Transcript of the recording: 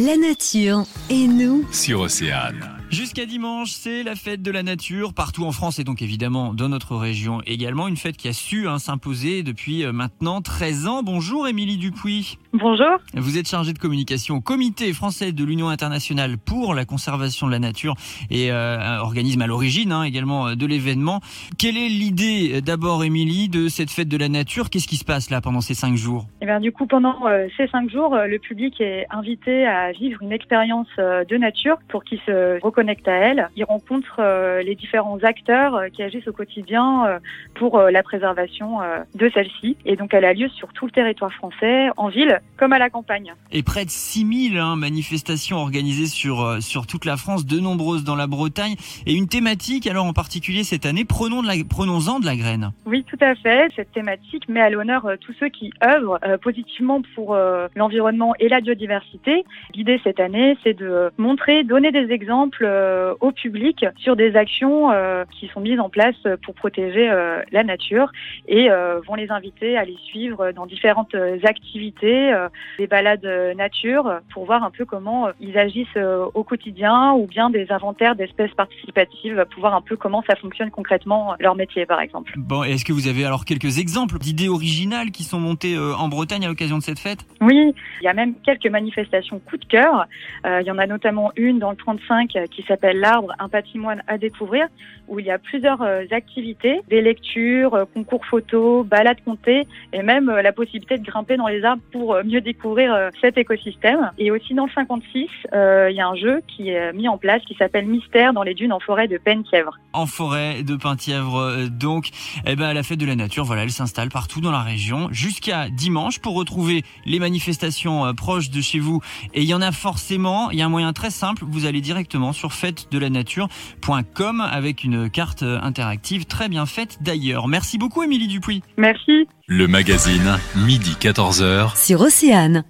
La nature et nous sur Océane. Jusqu'à dimanche, c'est la fête de la nature partout en France et donc évidemment dans notre région également. Une fête qui a su hein, s'imposer depuis euh, maintenant 13 ans. Bonjour Émilie Dupuis. Bonjour. Vous êtes chargée de communication au Comité français de l'Union internationale pour la conservation de la nature et euh, organisme à l'origine hein, également euh, de l'événement. Quelle est l'idée d'abord Émilie de cette fête de la nature? Qu'est-ce qui se passe là pendant ces cinq jours? Eh bien du coup pendant ces cinq jours, le public est invité à vivre une expérience de nature pour qu'il se connecte à elle. Il rencontre euh, les différents acteurs euh, qui agissent au quotidien euh, pour la préservation de celle-ci. Et donc elle a lieu sur tout le territoire français, en ville comme à la campagne. Et près de 6000 hein, manifestations organisées sur, sur toute la France, de nombreuses dans la Bretagne. Et une thématique, alors en particulier cette année, prenons-en de, la, prenons de la graine. Oui, tout à fait. Cette thématique met à l'honneur tous ceux qui œuvrent positivement pour l'environnement et la biodiversité. L'idée cette année, c'est de montrer, donner des exemples euh, au public sur des actions euh, qui sont mises en place pour protéger euh, la nature et vont les inviter à les suivre dans différentes activités, des balades nature pour voir un peu comment ils agissent au quotidien ou bien des inventaires d'espèces participatives pour voir un peu comment ça fonctionne concrètement leur métier par exemple. Bon, est-ce que vous avez alors quelques exemples d'idées originales qui sont montées en Bretagne à l'occasion de cette fête? Oui, il y a même quelques manifestations coup de cœur. il y en a notamment une dans le 35 qui s'appelle L'arbre, un patrimoine à découvrir, où il y a plusieurs euh, activités, des lectures, euh, concours photos, balades comptées, et même euh, la possibilité de grimper dans les arbres pour mieux découvrir cet écosystème. Et aussi dans le 56, il y a un jeu qui est mis en place qui s'appelle Mystère dans les dunes en forêt de Penthièvre. En forêt de Penthièvre, donc, eh ben, la fête de la nature, voilà, elle s'installe partout dans la région jusqu'à dimanche pour retrouver les manifestations proches de chez vous. Et il y en a forcément, il y a un moyen très simple, vous allez directement sur fête de la nature.com avec une carte interactive très bien faite d'ailleurs. Merci beaucoup Émilie Dupuis. Merci. Le magazine, midi 14h. Sur Océane.